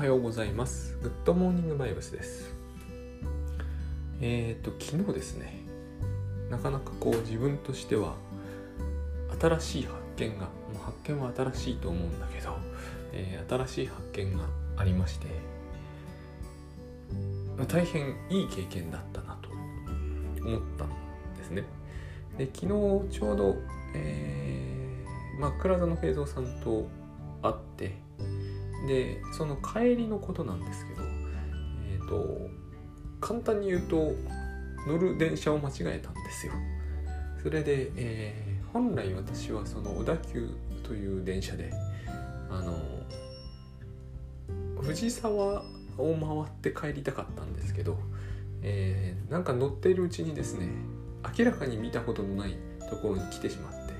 はようございます。グッドモーニングバイブスです。えっ、と、昨日ですね、なかなかこう自分としては新しい発見が、もう発見は新しいと思うんだけど、えー新しい発見がありまして、ま大変いい経験だったなと思ったんですね。で、昨日ちょうど、えー、まあ、倉田の平蔵さんと会って、でその帰りのことなんですけどえっ、と簡単に言うと乗る電車を間違えたんですよ。それで、えー本来私はその小田急という電車であの藤沢を回って帰りたかったんですけど、えーなんか乗っているうちにですね明らかに見たことのないところに来てしまって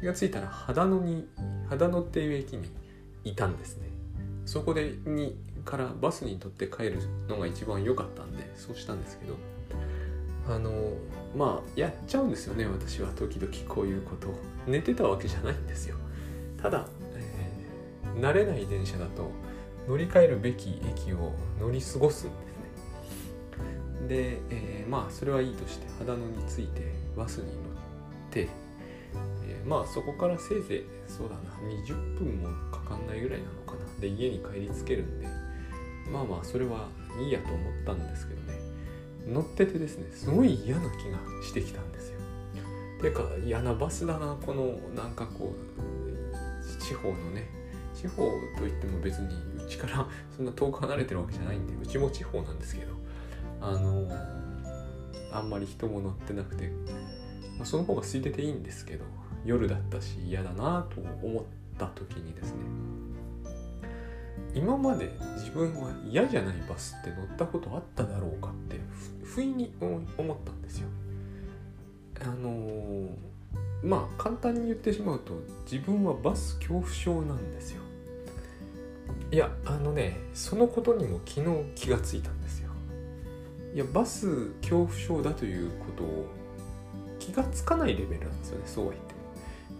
気がついたら秦野に秦野っていう駅にいたんですね。そこでにからバスに乗って帰るのが一番良かったんでそうしたんですけどあのまあやっちゃうんですよね私は時々こういうこと。を寝てたわけじゃないんですよ。ただ、えー慣れない電車だと乗り換えるべき駅を乗り過ごすんですね。で、えーまあそれはいいとして秦野に着いてバスに乗って、えーまあそこからせいぜいそうだな20分もかかんないぐらいなのかな。で家に帰りつけるんでまあまあそれはいいやと思ったんですけどね。乗っててですねすごい嫌な気がしてきたんですよ。てか嫌なバスだなこのなんかこう地方のね。地方といっても別にうちからそんな遠く離れてるわけじゃないんでうちも地方なんですけどあのあんまり人も乗ってなくて、まあ、その方が空いてていいんですけど夜だったし嫌だなと思った時にですね今まで自分は嫌じゃないバスって乗ったことあっただろうかって不意に思ったんですよ。あのーまあ簡単に言ってしまうと自分はバス恐怖症なんですよ。いやあのねそのことにも昨日気がついたんですよ。いやバス恐怖症だということを気がつかないレベルなんですよねそうは言っても。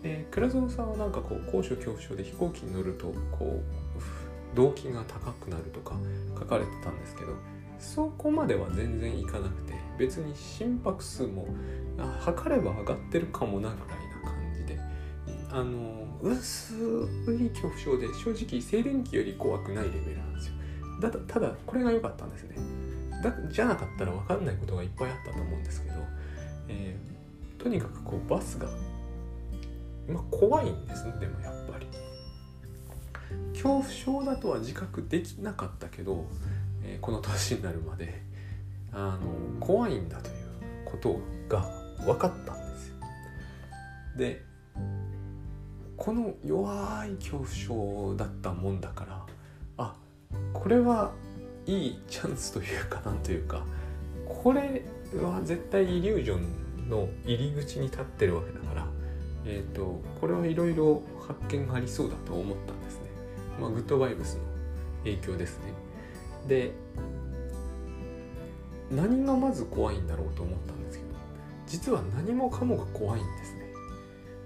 で倉園さんはなんかこう高所恐怖症で飛行機に乗るとこう動機が高くなるとか書かれてたんですけどそこまでは全然いかなくて別に心拍数も測れば上がってるかもなぐらいな感じであの薄い恐怖症で正直静電気より怖くないレベルなんですよ。だただこれが良かったんですね。だじゃなかったら分かんないことがいっぱいあったと思うんですけど、えーとにかくこうバスが、まあ、怖いんですねでもやっぱり。恐怖症だとは自覚できなかったけど、えーこの年になるまであの怖いんだということが分かったんですよでこの弱い恐怖症だったもんだからあこれはいいチャンスというかなんというかこれは絶対イリュージョンの入り口に立ってるわけだから、えー、とこれはいろいろ発見がありそうだと思ったんですね。まあ、グッドバイブスの影響ですね。で何がまず怖いんだろうと思ったんですけど実は何もかもが怖いんですね。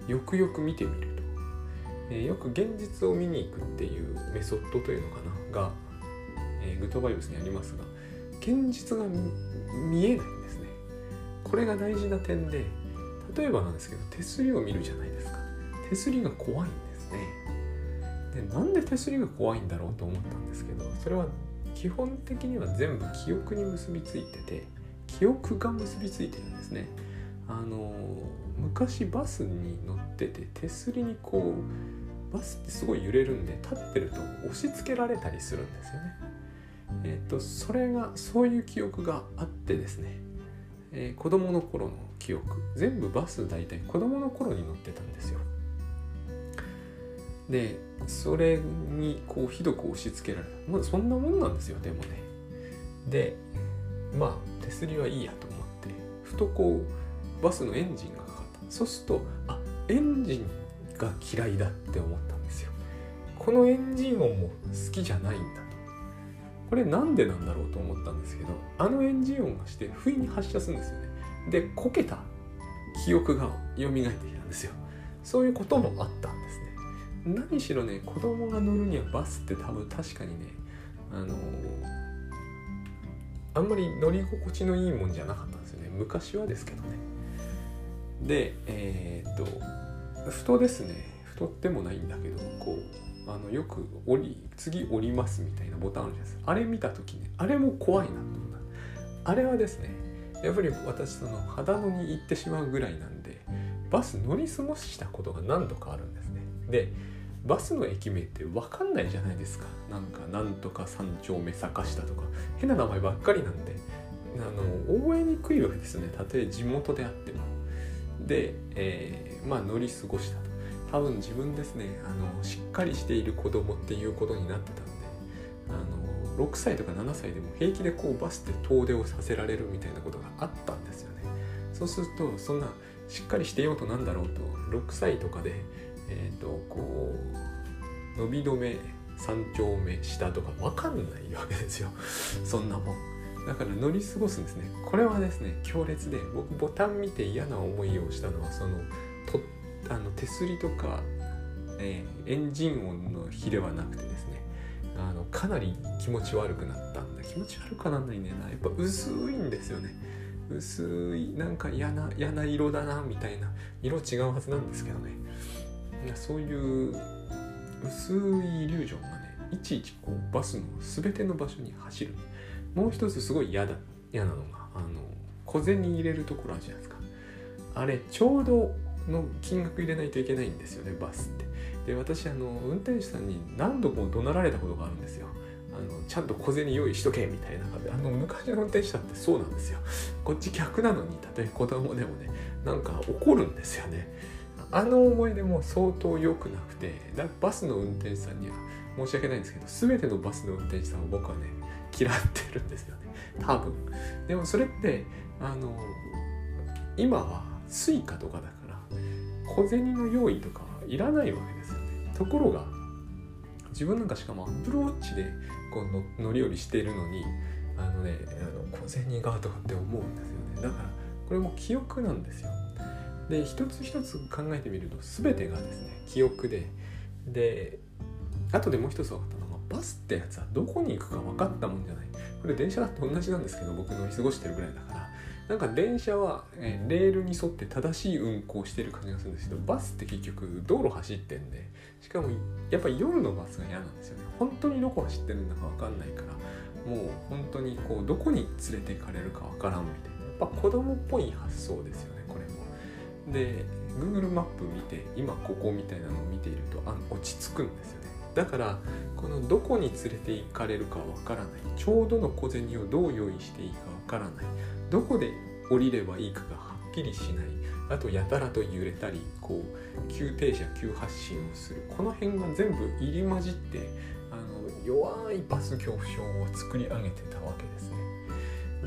よくよく見てみると、えーよく現実を見に行くっていうメソッドというのかなが、えーグッドバイブスにありますが現実が見見えないんですね。これが大事な点で例えばなんですけど手すりを見るじゃないですか手すりが怖いんですねでなんで手すりが怖いんだろうと思ったんですけどそれは基本的には全部記憶に結びついてて記憶が結びついてるんですね。あの昔バスに乗ってて手すりにこうバスってすごい揺れるんで立ってると押し付けられたりするんですよね。えっ、とそれがそういう記憶があってですね。えー子供の頃の記憶。全部バス大体子供の頃に乗ってたんですよ。でそれにこうひどく押し付けられた。まあそんなもんなんですよでもね。でまあ手すりはいいやと思ってふとこうバスのエンジンがかかった。そうするとあエンジンが嫌いだって思ったんですよ。このエンジン音も好きじゃないんだと。これなんでなんだろうと思ったんですけどあのエンジン音がして不意に発射するんですよね。でこけた記憶が蘇ってきたんですよ。そういうこともあった。何しろね子供が乗るにはバスって多分確かにねあのあんまり乗り心地のいいもんじゃなかったんですよね。昔はですけどね。でえー、っとふとですね太ってもないんだけどこうあのよく降り次降りますみたいなボタンあるじゃないですか。あれ見た時ねあれも怖いなと思った。あれはですねやっぱり私その秦野に行ってしまうぐらいなんでバス乗り過ごしたことが何度かあるんですね。でバスの駅名って分かんないじゃないですか。なんかなんとか三丁目坂下とか。変な名前ばっかりなんで。あの覚えにくいわけですね。たとえ地元であっても。で、えー、まあ乗り過ごしたと。多分自分ですねあのしっかりしている子供っていうことになってたんで。あの6歳とか7歳でも平気でこうバスで遠出をさせられるみたいなことがあったんですよね。そうするとそんなしっかりしてようとなんだろうと。6歳とかでえっ、ー、とこう伸び止め三丁目下とか分かんないわけですよ。そんなもん。だから乗り過ごすんですね。これはですね強烈で僕ボタン見て嫌な思いをしたのはそのとあの手すりとか、えー、エンジン音の比ではなくてですね。あのかなり気持ち悪くなったんだ。気持ち悪くなんないんだよな。やっぱ薄いんですよね。薄いなんか嫌な嫌な色だなみたいな。色違うはずなんですけどね。そういう薄いイリュージョンがねいちいちこうバスの全ての場所に走る。もう一つすごい嫌だ嫌なのがあの小銭入れるところあるじゃないですか。あれちょうどの金額入れないといけないんですよねバスって。で私あの運転手さんに何度も怒鳴られたことがあるんですよ。あのちゃんと小銭用意しとけみたいな感じ。であの昔の運転手さんってそうなんですよ。こっち逆なのにたとえ子供でもねなんか怒るんですよね。あの思い出も相当良くなくてバスの運転手さんには申し訳ないんですけど全てのバスの運転手さんを僕はね嫌ってるんですよね。多分。でもそれってあの今は Suica とかだから小銭の用意とかいらないわけですよね。ところが自分なんかしかもアップルウォッチでこう乗り降りしているのにあのねあの小銭がとかって思うんですよね。だからこれも記憶なんですよ。で一つ一つ考えてみると全てがですね記憶で。で後でもう一つ分かったのがバスってやつはどこに行くか分かったもんじゃない。これ電車だって同じなんですけど僕乗り過ごしてるぐらいだから。なんか電車は、え、レールに沿って正しい運行してる感じがするんですけどバスって結局道路走ってんでしかもやっぱり夜のバスが嫌なんですよね。本当にどこ走ってるんだか分かんないからもう本当にこうどこに連れて行かれるか分からんみたいな。やっぱ子供っぽい発想ですよね。で Google マップ見て今ここみたいなのを見ているとあ落ち着くんですよね。だからこのどこに連れて行かれるかわからない。ちょうどの小銭をどう用意していいかわからない。どこで降りればいいかがはっきりしない。あとやたらと揺れたりこう急停車急発進をする。この辺が全部入り混じってあの弱いバス恐怖症を作り上げてたわけですね。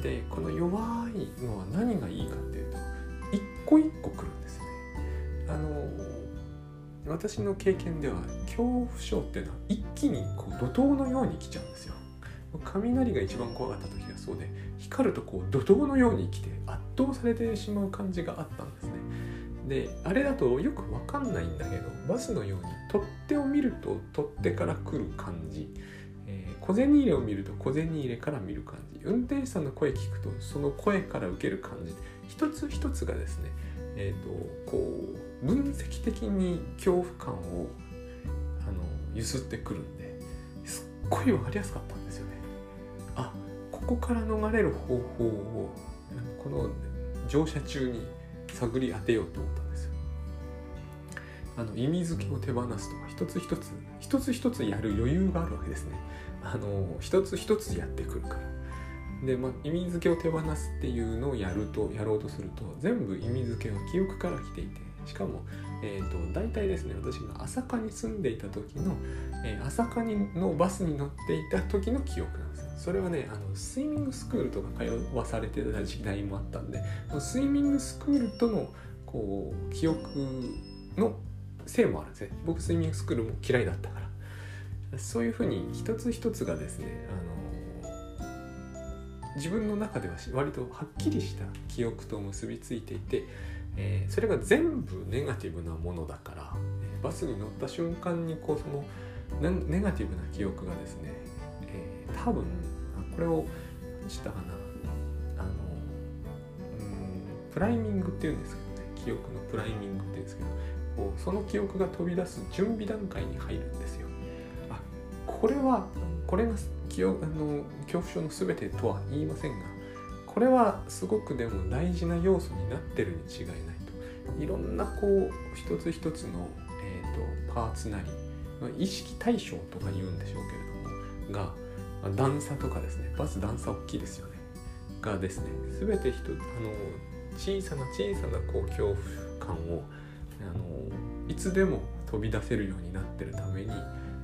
でこの弱いのは何がいいかっていうと一個一個来るんですね。あの私の経験では恐怖症っていうのは一気にこう怒涛のように来ちゃうんですよ。雷が一番怖かった時がそうで光るとこう怒涛のように来て圧倒されてしまう感じがあったんですね。であれだとよく分かんないんだけどバスのように取っ手を見ると取っ手から来る感じ、えー、小銭入れを見ると小銭入れから見る感じ運転手さんの声聞くとその声から受ける感じ一つ一つがですねえーと、こう分析的に恐怖感をあの揺すってくるんですっごい分かりやすかったんですよね。あここから逃れる方法をこの乗車中に探り当てようと思ったんですよ。あの意味付けを手放すとか一つ一つ一つ一つやる余裕があるわけですね。あの一つ一つやってくるから。で、まあ、意味付けを手放すっていうのをやるとやろうとすると全部意味付けは記憶から来ていてしかも、えーと、大体ですね私が朝霞に住んでいた時の、えー、朝霞のバスに乗っていた時の記憶なんですよそれはねあのスイミングスクールとか通わされてた時代もあったんでスイミングスクールとのこう記憶のせいもあるんですね。僕スイミングスクールも嫌いだったから。そういうふうに一つ一つがですねあの自分の中では割とはっきりした記憶と結びついていて、えー、それが全部ネガティブなものだから、え、バスに乗った瞬間にこうそのネガティブな記憶がですね、えー、多分これを何したかな。あのうんプライミングっていうんですけどね。記憶のプライミングっていうんですけど。こうその記憶が飛び出す準備段階に入るんですよ。あこれはこれが記憶あの恐怖症の全てとは言いませんがこれはすごくでも大事な要素になってるに違いないといろんなこう一つ一つの、えーと、パーツなり意識対象とか言うんでしょうけれどもが段差とかですねまず段差大きいですよねがですね全て人あの小さな小さなこう恐怖感をあのつでも飛び出せるようになってるために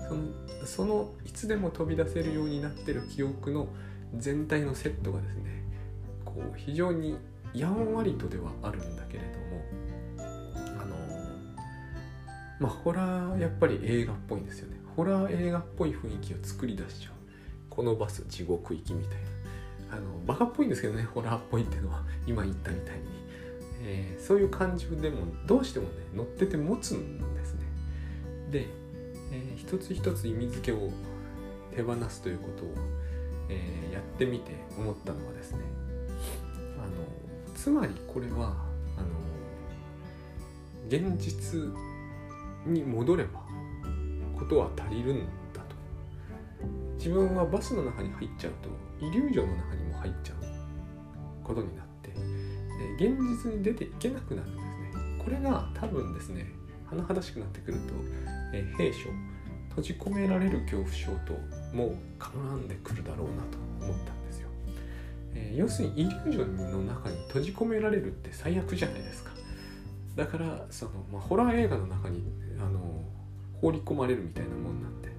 そのそのいつでも飛び出せるようになってる記憶の全体のセットがですねこう非常にやんわりとではあるんだけれどもあのまあホラーやっぱり映画っぽいんですよね。ホラー映画っぽい雰囲気を作り出しちゃう。このバス地獄行きみたいな。あのバカっぽいんですけどねホラーっぽいっていうのは。今言ったみたいに、えー、そういう感情でもどうしてもね乗ってて持つんですね。でえー、一つ一つ意味付けを手放すということを、えー、やってみて思ったのはですねあのつまりこれはあの現実に戻ればことは足りるんだと。自分はバスの中に入っちゃうとイリュージョンの中にも入っちゃうことになって現実に出ていけなくなるんですね。これが多分ですね甚だしくなってくるとえー、兵所閉じ込められる恐怖症とも絡んでくるだろうなと思ったんですよ、えー、要するにイリュージョンの中に閉じ込められるって最悪じゃないですか。だからその、まあ、ホラー映画の中にあの放り込まれるみたいなもんなんで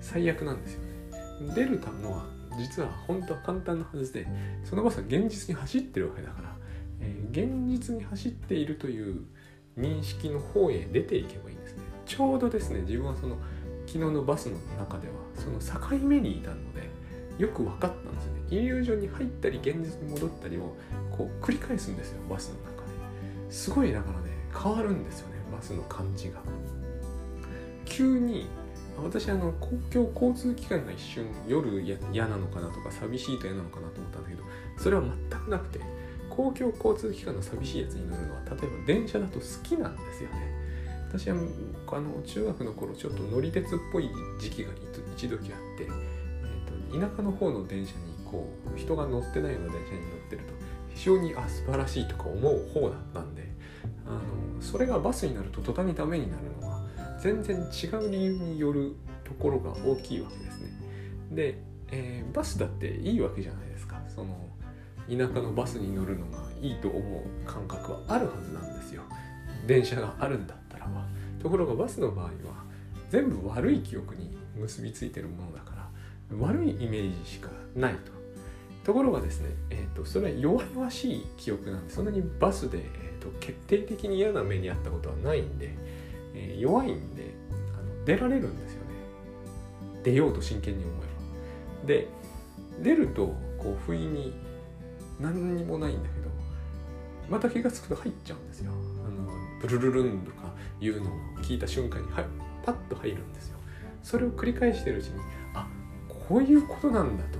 最悪なんですよね。出るたのは実は本当は簡単なはずでそのバスは現実に走ってるわけだから、え、現実に走っているという認識の方へ出ていけばいいんですね。ちょうどですね自分はその昨日のバスの中ではその境目にいたのでよく分かったんですよね。イリュージョンに入ったり現実に戻ったりをこう繰り返すんですよバスの中で。すごいだからね変わるんですよねバスの感じが。急に私あの公共交通機関が一瞬夜嫌なのかなとか寂しいと嫌なのかなと思ったんだけどそれは全くなくて公共交通機関の寂しいやつに乗るのは例えば電車だと好きなんですよね私はあの中学の頃ちょっと乗り鉄っぽい時期が一時あって、えーと、田舎の方の電車にこう人が乗ってないような電車に乗ってると非常にあ素晴らしいとか思う方だったんであのそれがバスになると途端にダメになるのは全然違う理由によるところが大きいわけですね。で、えー、バスだっていいわけじゃないですか。その田舎のバスに乗るのがいいと思う感覚はあるはずなんですよ。電車があるんだから。はところがバスの場合は全部悪い記憶に結びついてるものだから悪いイメージしかないと。ところがですね、えーと、それは弱々しい記憶なんでそんなにバスで、えーと、決定的に嫌な目にあったことはないんで、えー、弱いんであの出られるんですよね。出ようと真剣に思えば。で出るとこう不意に何にもないんだけどまた気が付くと入っちゃうんですよ。あのブルルルンとかいうのを聞いた瞬間にはいパッと入るんですよ。それを繰り返してるうちにあこういうことなんだと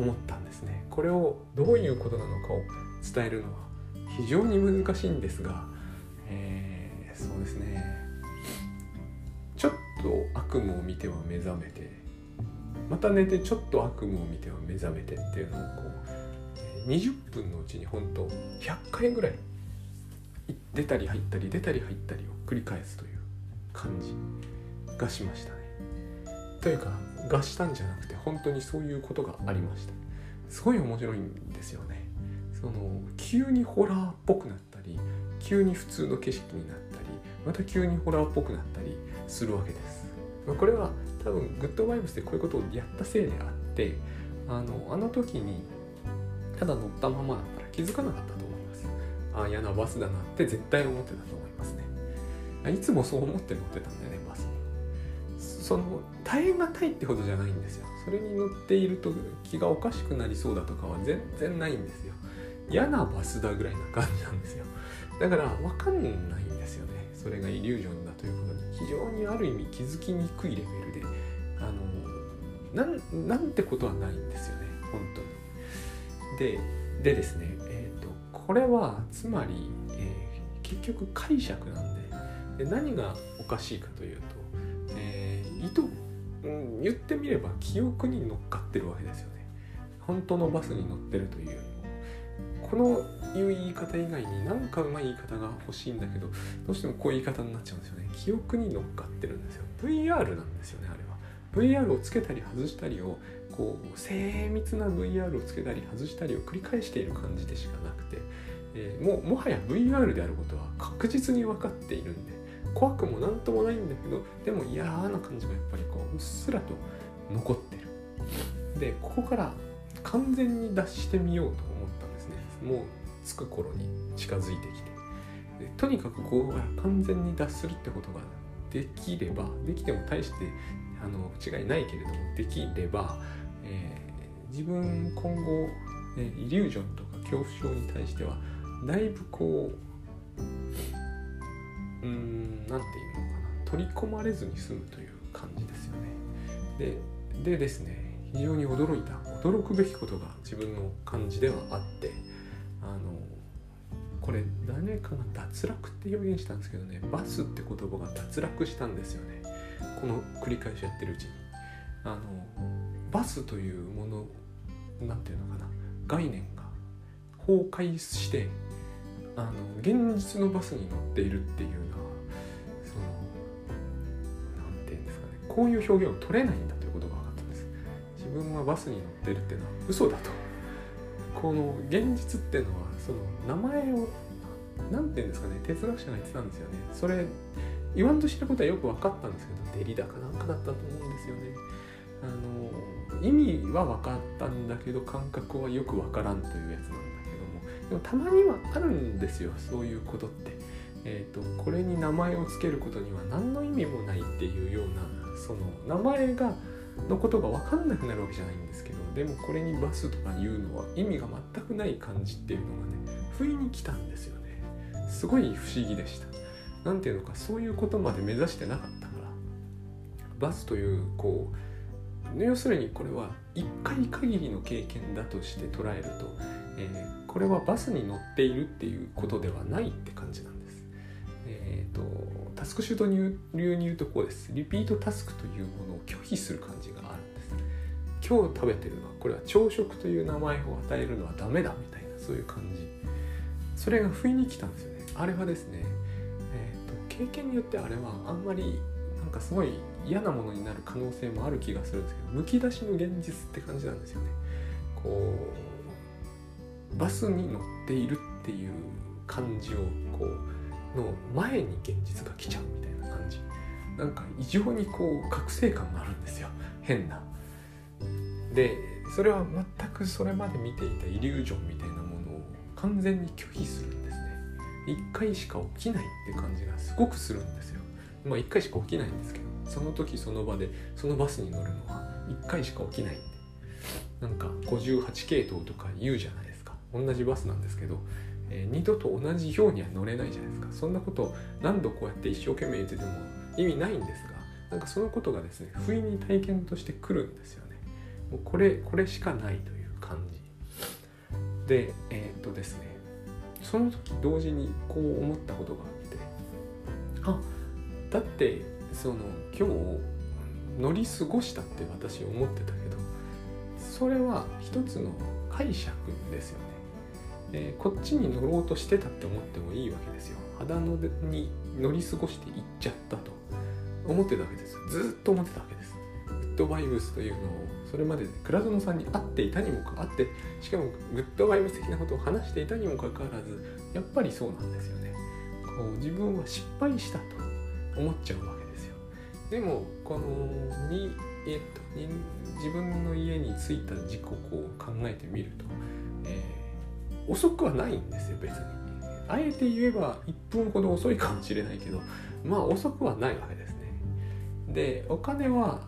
思ったんですね。これをどういうことなのかを伝えるのは非常に難しいんですが、えー、そうですね。ちょっと悪夢を見ては目覚めてまた寝てちょっと悪夢を見ては目覚めてっていうのをこう20分のうちに本当100回ぐらい出たり入ったり出たり入ったりを繰り返すという感じがしましたね。というかがしたんじゃなくて本当にそういうことがありました。すごい面白いんですよね。その急にホラーっぽくなったり急に普通の景色になったりまた急にホラーっぽくなったりするわけです。まこれは多分グッドバイブスでこういうことをやったせいであってあのあの時にただ乗ったままだったら気づかなかったと思いますあ嫌なバスだなって絶対思ってたと思いますね。いつもそう思って乗ってたんだよねバス。にその耐え難いってほどじゃないんですよ。それに乗っていると気がおかしくなりそうだとかは全然ないんですよ。嫌なバスだぐらいな感じなんですよ。だから分かんないんですよね。それがイリュージョンだということに非常にある意味気づきにくいレベルで。あのなんなんてことはないんですよね。本当に。ででですね、えーと、これはつまり、えー、結局解釈なんでで何がおかしいかというと、えー、意図、うん、言ってみれば記憶に乗っかってるわけですよね。本当のバスに乗ってるというよりも。このいう言い方以外に何かうまい言い方が欲しいんだけどどうしてもこういう言い方になっちゃうんですよね。記憶に乗っかってるんですよ。VR なんですよねあれは。VR をつけたり外したりをこう精密な VR をつけたり外したりを繰り返している感じでしかなくて、えー、もうもはや VR であることは確実に分かっているんで怖くも何ともないんだけどでも嫌な感じがやっぱりこううっすらと残ってる。でここから完全に脱してみようと思ったんですね。もう着く頃に近づいてきて。でとにかくここから完全に脱するってことができればできても大してあの違いないけれどもできればえー、自分今後、ね、イリュージョンとか恐怖症に対してはだいぶこううん何て言うのかな取り込まれずに済むという感じですよね。ででですね非常に驚いた驚くべきことが自分の感じではあってあのこれ誰かが脱落って表現したんですけどねバスって言葉が脱落したんですよねこの繰り返しやってるうちにあのバスというものなんていうのかな？概念が崩壊してあの現実のバスに乗っているっていうのはそのなんていうんですかねこういう表現を取れないんだということが分かったんです。自分はバスに乗ってるっていうのは嘘だと。この現実っていうのはその名前を何ていうんですかね哲学者が言ってたんですよね。それ言わんとしたことはよく分かったんですけどデリダかなんかだったと思うんですよね。あの意味は分かったんだけど感覚はよく分からんというやつなんだけどもでもたまにはあるんですよそういうことって。えーと、これに名前を付けることには何の意味もないっていうようなその名前がのことが分かんなくなるわけじゃないんですけどでもこれにバスとかいうのは意味が全くない感じっていうのがね不意に来たんですよね。すごい不思議でした。何ていうのかそういうことまで目指してなかったから。バスというこう要するにこれは1回限りの経験だとして捉えると、えー、これはバスに乗っているっていうことではないって感じなんです。えーと、タスクシュート流に言うとこうです。リピートタスクというものを拒否する感じがあるんです。今日食べてるのはこれは朝食という名前を与えるのはダメだみたいなそういう感じ。それが不意に来たんですよね。あれはですね、えーと、と経験によってあれはあんまりなんかすごい嫌なものになる可能性もある気がするんですけどむき出しの現実って感じなんですよね。こうバスに乗っているっていう感じをこうの前に現実が来ちゃうみたいな感じなんか異常にこう覚醒感があるんですよ 変な。でそれは全くそれまで見ていたイリュージョンみたいなものを完全に拒否するんですね。一回しか起きないって感じがすごくするんですよ。まあ一回しか起きないんですけどその時その場でそのバスに乗るのは1回しか起きない。んでなんか58系統とか言うじゃないですか。同じバスなんですけど、えー、二度と同じようには乗れないじゃないですか。そんなことを何度こうやって一生懸命言ってても意味ないんですがなんかそのことがですね不意に体験としてくるんですよね。もうこれこれしかないという感じ。でえー、っとですねその時同時にこう思ったことがあってあだってその今日乗り過ごしたって私思ってたけどそれは一つの解釈ですよね、え、こっちに乗ろうとしてたって思ってもいいわけですよ。肌のに乗り過ごして行っちゃったと。思ってたわけですずっと思ってたわけです。グッドバイブスというのをそれまで倉園さんに会っていたにもかあってしかもグッドバイブス的なことを話していたにもかかわらずやっぱりそうなんですよね。こう自分は失敗したと思っちゃうわけ。でもこのに、えっと、に自分の家に着いた時刻を考えてみると、えー、遅くはないんですよ別に。あえて言えば1分ほど遅いかもしれないけどまあ遅くはないわけですね。でお金は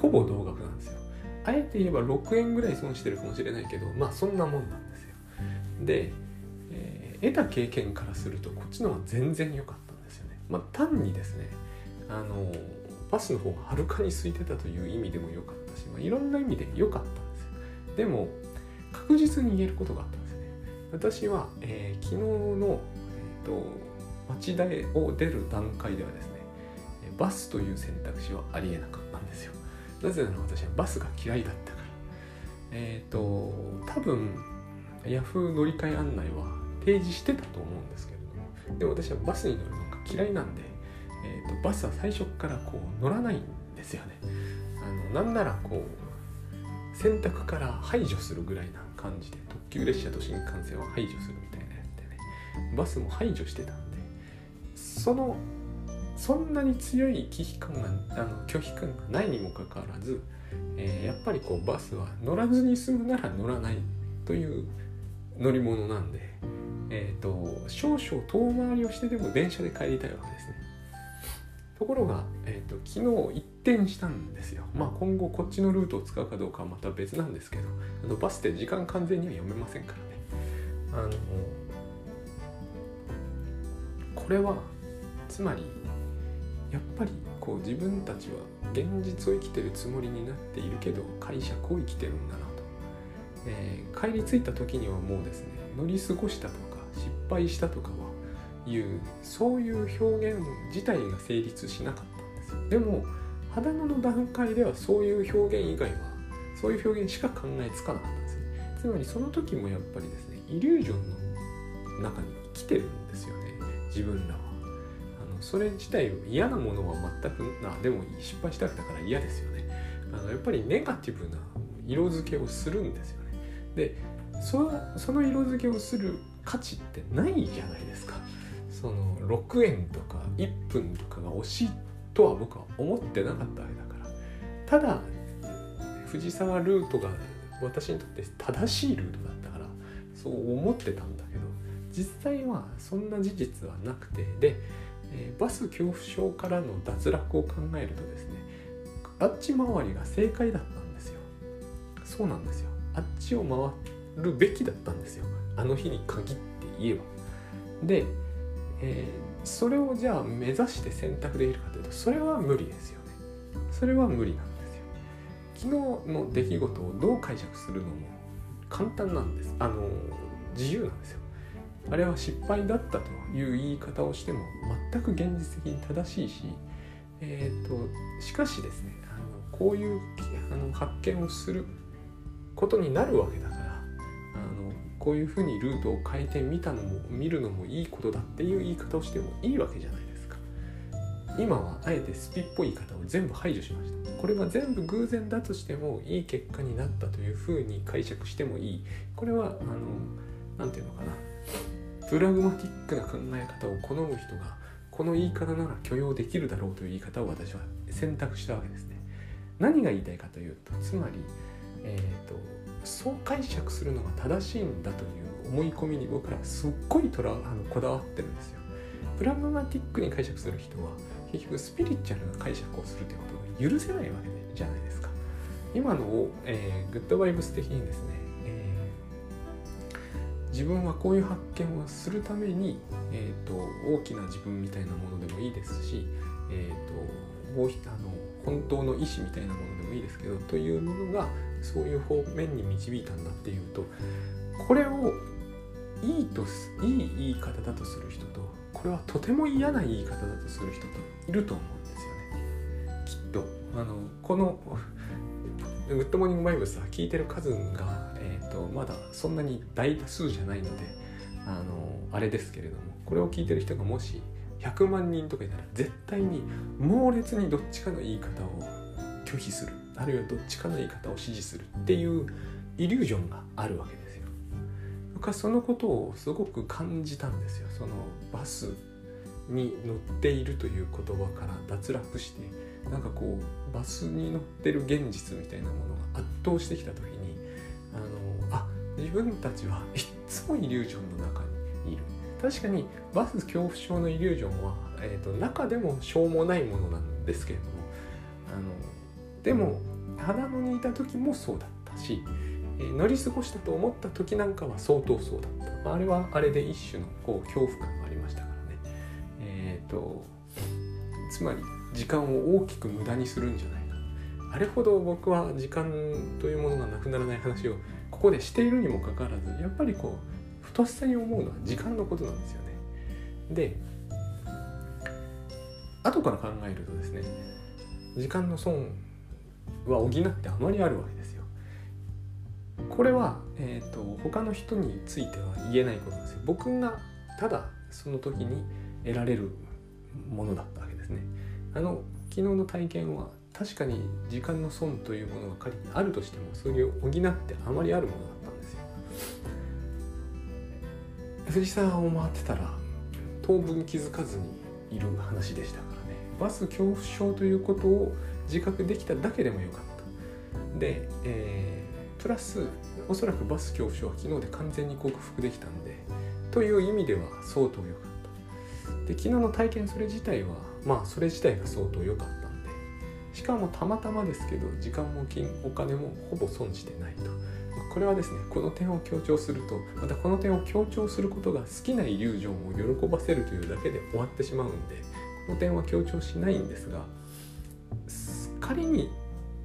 ほぼ同額なんですよ。あえて言えば6円ぐらい損してるかもしれないけどまあそんなもんなんですよ。で、えー、得た経験からするとこっちの方が全然良かったんですよね。まあ、単にですねあのバスの方がはるかに空いてたという意味でも良かったし、まあ、いろんな意味で良かったんですよ。でも確実に言えることがあったんですよね。私は、えー、昨日の、えーと、町田を出る段階ではですねバスという選択肢はありえなかったんですよ。なぜなら私はバスが嫌いだったから。えっ、ー、と多分ヤフー乗り換え案内は提示してたと思うんですけれどもでも私はバスに乗るのが嫌いなんで、えーと、バスは最初からこう乗らないんですよねあのなんならこう選択から排除するぐらいな感じで特急列車と新幹線は排除するみたいなやつでねバスも排除してたんでそのそんなに強い危機感があの拒否感がないにもかかわらず、えー、やっぱりこうバスは乗らずに済むなら乗らないという乗り物なんで、えーと、少々遠回りをしてでも電車で帰りたいわけ。ところが、えーと、昨日一転したんですよ。まあ今後こっちのルートを使うかどうかはまた別なんですけどあのバスって時間完全には読めませんからね。あのこれはつまりやっぱりこう自分たちは現実を生きてるつもりになっているけど解釈を生きてるんだなと、えー、帰り着いた時にはもうですね乗り過ごしたとか失敗したとかはいうそういう表現自体が成立しなかったんですよ。でも肌野の段階ではそういう表現以外はそういう表現しか考えつかなかったんですね。つまりその時もやっぱりですねイリュージョンの中に生きてるんですよね。自分ら。はあのそれ自体嫌なものは全くなでも失敗したから嫌ですよね。あのやっぱりネガティブな色付けをするんですよね。でそその色付けをする価値ってないじゃないですか。その6円とか1分とかが惜しいとは僕は思ってなかったわけだから。ただ藤沢ルートが私にとって正しいルートだったからそう思ってたんだけど実際はそんな事実はなくてでえ、バス恐怖症からの脱落を考えるとですねあっち回りが正解だったんですよ。そうなんですよ。あっちを回るべきだったんですよ。あの日に限って言えば。で、えー、それをじゃあ目指して選択できるかというとそれは無理ですよね。それは無理なんですよ。昨日の出来事をどう解釈するのも簡単なんです。あの自由なんですよ。あれは失敗だったという言い方をしても全く現実的に正しいし、えーと、しかしですねあのこういうあの発見をすることになるわけだこういうふうにルートを変えてみたのも見るのもいいことだっていう言い方をしてもいいわけじゃないですか。今はあえてスピっぽい言い方を全部排除しました。これが全部偶然だとしてもいい結果になったというふうに解釈してもいい。これはあの何て言うのかな。プラグマティックな考え方を好む人がこの言い方なら許容できるだろうという言い方を私は選択したわけですね。何が言いたいかというとつまり、えーと、そう解釈するのが正しいんだという思い込みに僕らすっごいとらあのこだわってるんですよ。プラグマティックに解釈する人は結局スピリチュアルな解釈をするということが許せないわけじゃないですか。今のを、えー、グッドバイブス的にですねえ自分はこういう発見をするために、えーと、大きな自分みたいなものでもいいですし、えーと、もうあの本当の意思みたいなものでもいいですけどというものがそういう方面に導いたんだっていうとこれをいいといい言い方だとする人とこれはとても嫌な言い方だとする人といると思うんですよね。きっと。あのこのグッドモーニングバイブスは聞いてる数がとまだそんなに大多数じゃないのであのあれですけれどもこれを聞いてる人がもし100万人とかいたら絶対に猛烈にどっちかの言い方を拒否するあるいはどっちかの言い方を支持するっていうイリュージョンがあるわけですよ。僕はそのことをすごく感じたんですよ。そのバスに乗っているという言葉から脱落してなんかこうバスに乗ってる現実みたいなものが圧倒してきた時にあのあ自分たちはいっつもイリュージョンの中にいる確かにバス恐怖症のイリュージョンは、えーと、中でもしょうもないものなんですけれどもあのでも肌野にいた時もそうだったし、えー、乗り過ごしたと思った時なんかは相当そうだった、あ、れはあれで一種のこう恐怖感がありましたからね。えっ、ー、とつまり時間を大きく無駄にするんじゃないか。あれほど僕は時間というものがなくならない話をここでしているにもかかわらずやっぱりこうふとっさに思うのは時間のことなんですよね。で後から考えるとですね時間の損は補ってあまりあるわけですよ。これは、えーと、他の人については言えないことですよ。僕がただその時に得られるものだったわけですね。あの昨日の体験は確かに時間の損というものが仮にあるとしてもそれを補ってあまりあるものだったんですよ。藤沢を回ってたら当分気づかずにいる話でしたからね。バス恐怖症ということを自覚できただけでもよかった。で、えー、プラスおそらくバス恐怖症は昨日で完全に克服できたんでという意味では相当良かった。で昨日の体験それ自体はまあそれ自体が相当良かったんでしかもたまたまですけど時間も金お金もほぼ損してないと。これはですねこの点を強調するとまたこの点を強調することが好きなイリュージョンを喜ばせるというだけで終わってしまうんでこの点は強調しないんですが仮に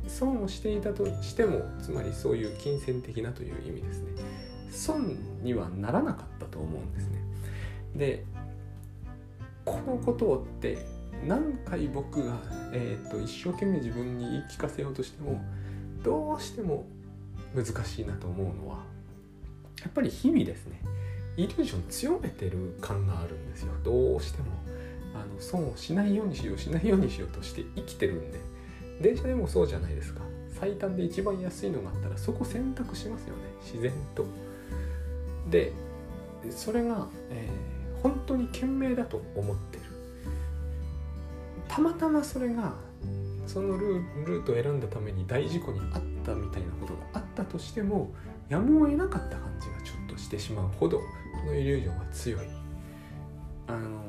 損をしていたとしてもつまりそういう金銭的なという意味ですね。損にはならなかったと思うんですね。でこのことって何回僕が、えーと一生懸命自分に言い聞かせようとしてもどうしても難しいなと思うのはやっぱり日々ですねイリュージョン強めてる感があるんですよ。どうしても。あの損をしないようにしようしないようにしようとして生きてるんで。電車でもそうじゃないですか。最短で一番安いのがあったらそこ選択しますよね。自然と。でそれが、えー、本当に賢明だと思ってる。たまたまそれがそのルートを選んだために大事故にあったみたいなことがあったとしてもやむを得なかった感じがちょっとしてしまうほどこのイリュージョンは強い。あの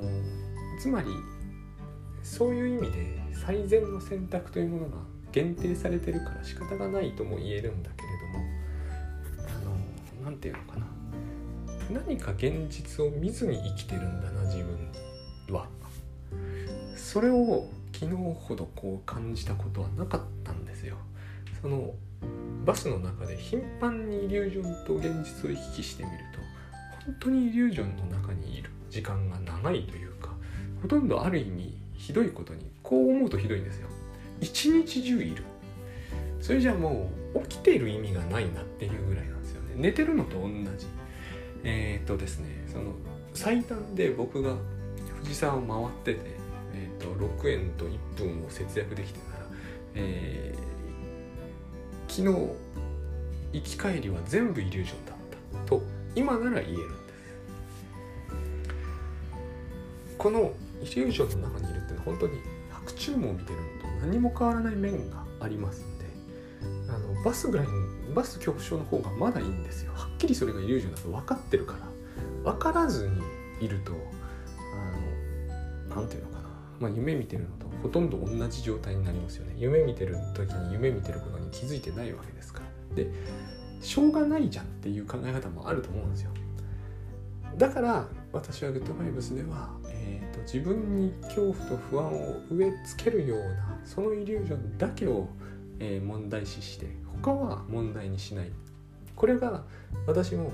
つまりそういう意味で最善の選択というものが限定されてるから仕方がないとも言えるんだけれどもあの何て言うのかな。何か現実を見ずに生きてるんだな自分は。それを昨日ほどこう感じたことはなかったんですよ。そのバスの中で頻繁にイリュージョンと現実を行き来してみると本当にイリュージョンの中にいる時間が長いというかほとんどある意味ひどいことにこう思うとひどいんですよ。一日中いる。それじゃあもう起きている意味がないなっていうぐらいなんですよね。寝てるのと同じ。えー、っとですねその最短で僕が藤沢を回っててえーと、6円と1分を節約できてたら、えー、昨日行き帰りは全部イリュージョンだった。と今なら言えるんです。このイリュージョンの中にいるって本当に白昼夢を見てるのと何も変わらない面がありますんであのバスぐらいのバス恐怖症の方がまだいいんですよ。はっきりそれがイリュージョンだと分かってるから。分からずにいるとあの何て言うのかまあ、夢見てるのとほとんど同じ状態になりますよね。夢見てる時に夢見てることに気づいてないわけですから。でしょうがないじゃんっていう考え方もあると思うんですよ。だから私はグッドバイブスでは、えーと、自分に恐怖と不安を植え付けるようなそのイリュージョンだけを、えー、問題視して他は問題にしない。これが私も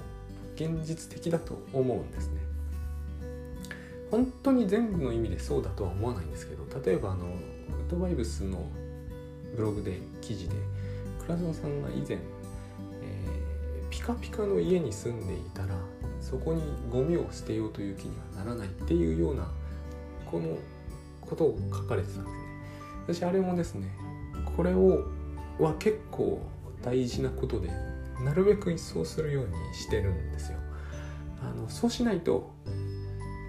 現実的だと思うんですね。本当に全部の意味でそうだとは思わないんですけど例えばあのウッドバイブスのブログで記事で倉園さんが以前、えー、ピカピカの家に住んでいたらそこにゴミを捨てようという気にはならないっていうようなこのことを書かれてたんですね。私あれもですねこれをは結構大事なことでなるべく一掃するようにしてるんですよ。あのそうしないと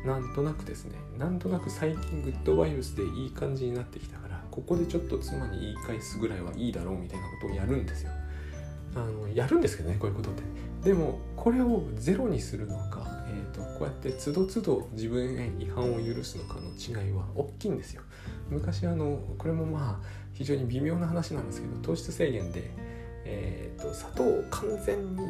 なんとなくですねなんとなく最近グッドバイブスでいい感じになってきたかここでちょっと妻に言い返すぐらいはいいだろうみたいなことをやるんですよ。あのやるんですけどねこういうことって。でもこれをゼロにするのか、えーと、こうやってつどつど自分へ違反を許すのかの違いは大きいんですよ。昔あのこれもまあ非常に微妙な話なんですけど糖質制限でえーと、砂糖を完全に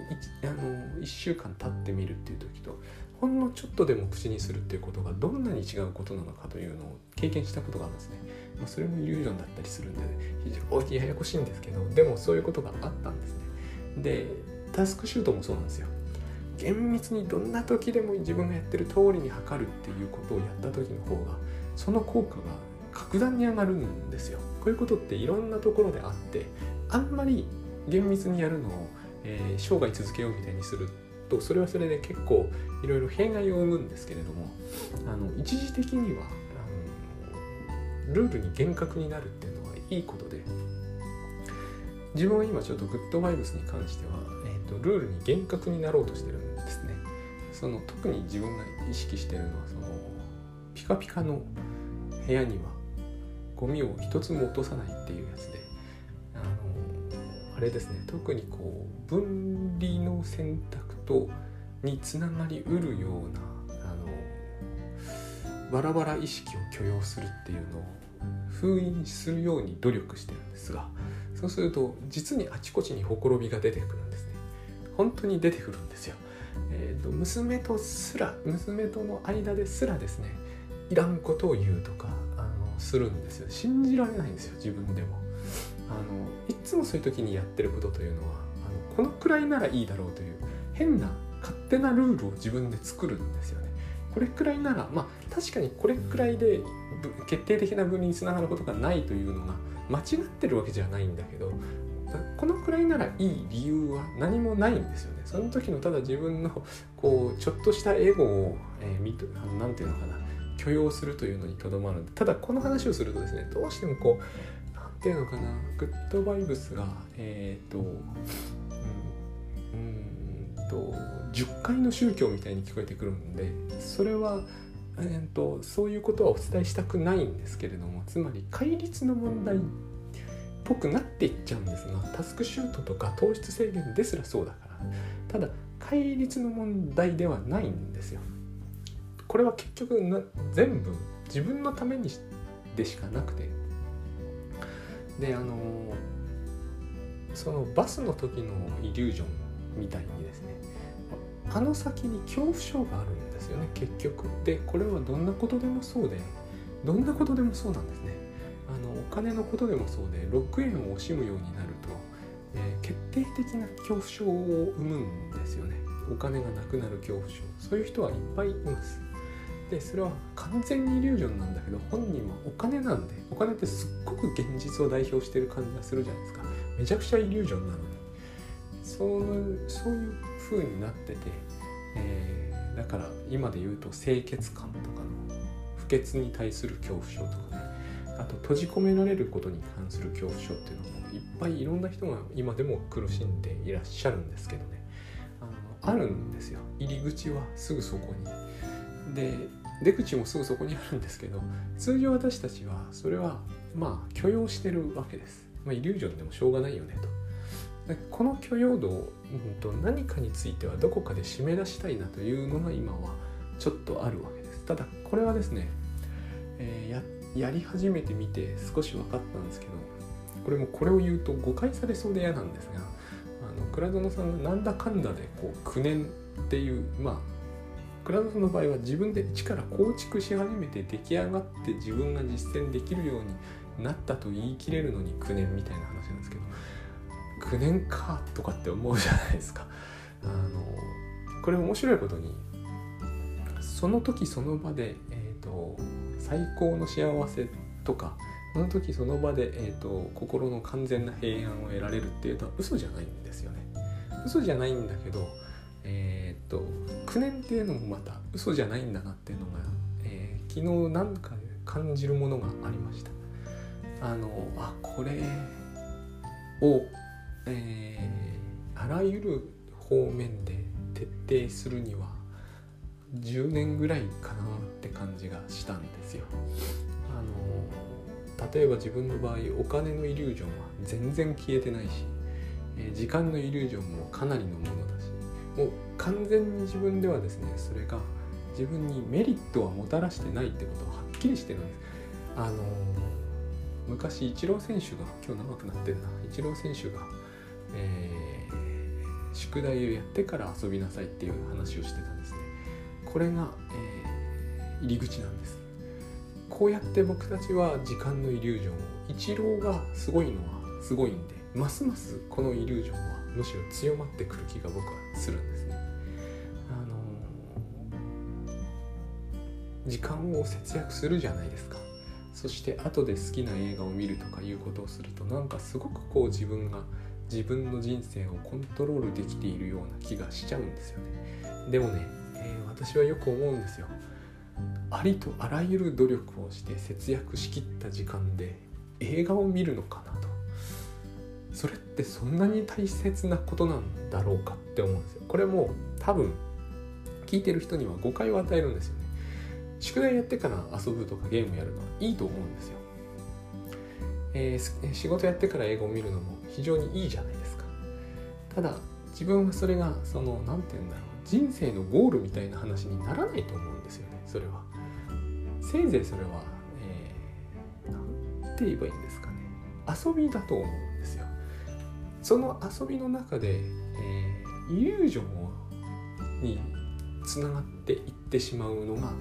1, あの1週間経ってみるっていう時とほんのちょっとでも口にするっていうことがどんなに違うことなのかというのを経験したことがあるんですね、まあ、それもイリュージョンだったりするんで、ね、非常にややこしいんですけどでもそういうことがあったんですね。でタスクシュートもそうなんですよ。厳密にどんな時でも自分がやってる通りに測るっていうことをやった時の方がその効果が格段に上がるんですよ。こういうことっていろんなところであってあんまり厳密にやるのを、えー、生涯続けようみたいにするとそれはそれで結構いろいろ弊害を生むんですけれどもあの一時的にはあのルールに厳格になるっていうのはいいことで自分は今ちょっとグッドバイブスに関しては、えーと、ルールに厳格になろうとしてるんですね。その特に自分が意識してるのはそのピカピカの部屋にはゴミを一つも落とさないっていうやつであのあれですね。特にこう分離の選択とにつながりうるようなあのバラバラ意識を許容するっていうのを封印するように努力してるんですがそうすると実にあちこちにほころびが出てくるんですね。本当に出てくるんですよ、えーと、娘とすら娘との間ですらですねいらんことを言うとかあのするんですよ。信じられないんですよ自分でも。あのいつもそういう時にやってることというのはあのこのくらいならいいだろうという変な勝手なルールを自分で作るんですよね。これくらいならまあ確かにこれくらいで決定的な分離につながることがないというのが間違ってるわけじゃないんだけどこのくらいならいい理由は何もないんですよね。その時のただ自分のこうちょっとしたエゴを、えー、なんていうのかな許容するというのにとどまるただこの話をするとですねどうしてもこうなんていうのかなグッドバイブスがえっ、ー、とうんうんと10回の宗教みたいに聞こえてくるんでそれはえーと、そういうことはお伝えしたくないんですけれどもつまり戒律の問題っぽくなっていっちゃうんですがタスクシュートとか糖質制限ですらそうだからただ戒律の問題ではないんですよ。これは結局な全部自分のためにでしかなくてであのそのバスの時のイリュージョンみたいにですねあの先に恐怖症があるんですよね結局。でこれはどんなことでもそうでどんなことでもそうなんですね。あのお金のことでもそうで6円を惜しむようになると、えー、決定的な恐怖症を生むんですよね。お金がなくなる恐怖症。そういう人はいっぱいいます。でそれは完全にイリュージョンなんだけど本人はお金なんでお金ってすっごく現実を代表してる感じがするじゃないですか。めちゃくちゃイリュージョンなのに。そうそういう風になってて、えー、だから今で言うと清潔感とかの不潔に対する恐怖症とかねあと閉じ込められることに関する恐怖症っていうのもいっぱいいろんな人が今でも苦しんでいらっしゃるんですけどねあのあるんですよ入り口はすぐそこに。で出口もすぐそこにあるんですけど通常私たちはそれはまあ許容してるわけです。まあ、イリュージョンでもしょうがないよねと。この許容度を、何かについてはどこかで締め出したいなというのが今はちょっとあるわけです。ただこれはですね、えー、ややり始めてみて少し分かったんですけどこれもこれを言うと誤解されそうで嫌なんですがあの倉園さんがなんだかんだでこう9年っていうまあ倉園の場合は自分で一から構築し始めて出来上がって自分が実践できるようになったと言い切れるのに9年みたいな話なんですけど9年かとかって思うじゃないですか。あのこれ面白いことにその時その場で、えーと、最高の幸せとかその時その場で、えーと、心の完全な平安を得られるっていうのは嘘じゃないんですよね。嘘じゃないんだけど、えっ、ー、と9年っていうのもまた嘘じゃないんだなっていうのが、えー、昨日何か感じるものがありました。あのあこれをえー、あらゆる方面で徹底するには10年ぐらいかなって感じがしたんですよ。あの例えば自分の場合お金のイリュージョンは全然消えてないし、え、時間のイリュージョンもかなりのものだしもう完全に自分ではですねそれが自分にメリットはもたらしてないってことははっきりしてるんです。あの昔イチロー選手が今日長くなってるなイチロー選手がえー、宿題をやってから遊びなさいっていう話をしてたんですねこれが、えー、入り口なんですこうやって僕たちは時間のイリュージョンを一郎がすごいのはすごいんでますますこのイリュージョンはむしろ強まってくる気が僕はするんですね。あのー、時間を節約するじゃないですか。そして後で好きな映画を見るとかいうことをするとなんかすごくこう自分が自分の人生をコントロールできているような気がしちゃうんですよね。でもね、えー、私はよく思うんですよ。ありとあらゆる努力をして節約しきった時間で映画を見るのかなとそれってそんなに大切なことなんだろうかって思うんですよこれも多分聞いてる人には誤解を与えるんですよね宿題やってから遊ぶとかゲームやるのはいいと思うんですよ、えー、仕事やってから映画を見るのも非常にいいじゃないですか。ただ自分はそれがその何て言うんだろう。人生のゴールみたいな話にならないと思うんですよねそれは。せいぜいそれは、えー、て言えばいいんですかね。遊びだと思うんですよ。その遊びの中で、えー、イリュージョンにつながっていってしまうのが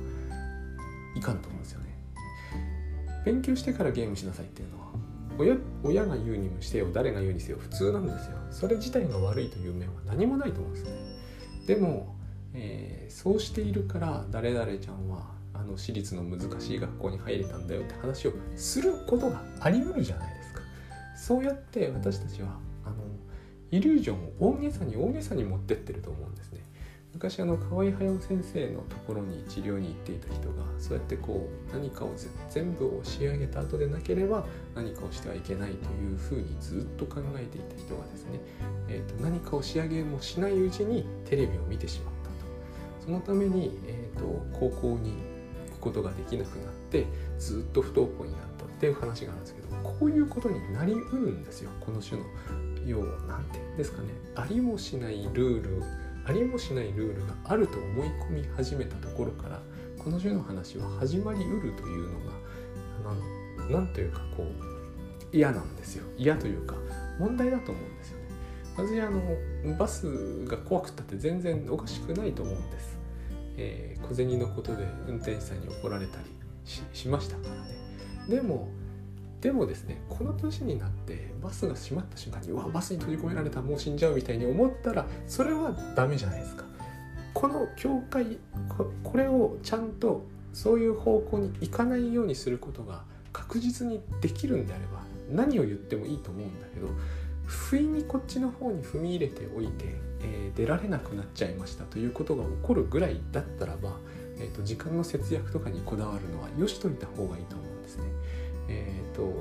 いかんと思うんですよね。勉強してからゲームしなさいっていうのは親親が言うにもしてよ誰が言うにせよ普通なんですよ。それ自体が悪いという面は何もないと思うんですね。でも、えー、そうしているから誰々ちゃんはあの私立の難しい学校に入れたんだよって話をすることがあり得るじゃないですか。そうやって私たちはあのイリュージョンを大げさに大げさに持ってってると思うんですね。昔あの河合駿先生のところに治療に行っていた人がそうやってこう何かを全部を仕上げた後でなければ何かをしてはいけないというふうにずっと考えていた人がですね、えーと、何かを仕上げもしないうちにテレビを見てしまったと。そのために、えーと高校に行くことができなくなってずっと不登校になったっていう話があるんですけどこういうことになりうるんですよ。この種の。要は何てですかね。ありもしないルールありもしないルールがあると思い込み始めたところからこの種の話は始まりうるというのが何というかこう嫌なんですよ嫌というか問題だと思うんですよね。私あのバスが怖くったって全然おかしくないと思うんです。えー、小銭のことで運転手さんに怒られたりしましたからねでもでもですねこの年になってバスが閉まった瞬間にうわバスに閉じ込められたもう死んじゃうみたいに思ったらそれはダメじゃないですかこの教会これをちゃんとそういう方向に行かないようにすることが確実にできるんであれば何を言ってもいいと思うんだけど不意にこっちの方に踏み入れておいてえー、出られなくなっちゃいましたということが起こるぐらいだったらば、えーと、時間の節約とかにこだわるのはよしといた方がいいと思うんですね。えっ、ー、と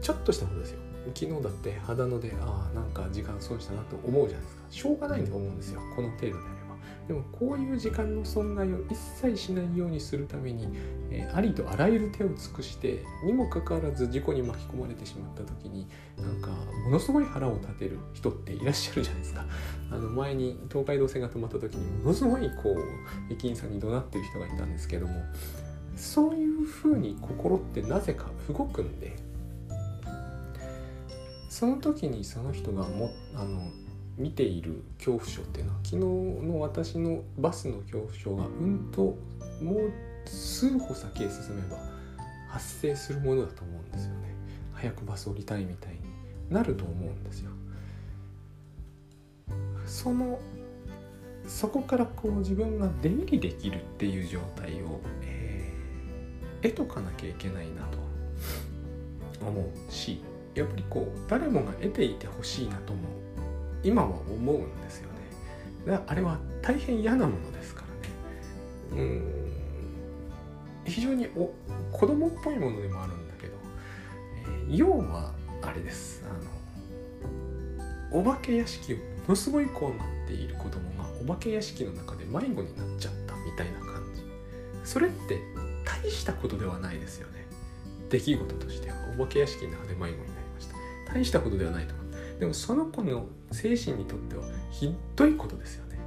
ちょっとしたことですよ。昨日だって肌のでああなんか時間損したなと思うじゃないですか。しょうがないと思うんですよ。この程度であれば。でもこういう時間の損害を一切しないようにするために、えー、ありとあらゆる手を尽くしてにもかかわらず事故に巻き込まれてしまった時になんかものすごい腹を立てる人っていらっしゃるじゃないですか。あの前に東海道線が止まった時にものすごいこう駅員さんに怒鳴ってる人がいたんですけどもそういうふうに心ってなぜか動くんでその時にその人がもあの見ている恐怖症っていうのは昨日の私のバスの恐怖症がうんともう数歩先へ進めば発生するものだと思うんですよね。早くバス降りたいみたいになると思うんですよ。そのそこからこう自分が出入りできるっていう状態を、え、得とかなきゃいけないなと。思うしやっぱりこう誰もが得ていてほしいなと思う。今は思うんですよね。あれは大変嫌なものですからね。うん。非常にお子供っぽいものでもあるんだけど、えー、要はあれです。あのお化け屋敷をものすごいこうなっている子供がお化け屋敷の中で迷子になっちゃったみたいな感じ。それって大したことではないですよね。出来事としては。お化け屋敷の中で迷子になりました。大したことではないと思う。でもその子の精神にとってはひどいことですよね。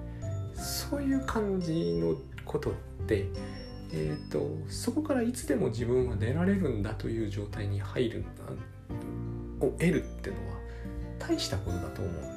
そういう感じのことってえーと、そこからいつでも自分は出られるんだという状態に入るんだを得るっていうのは大したことだと思うんで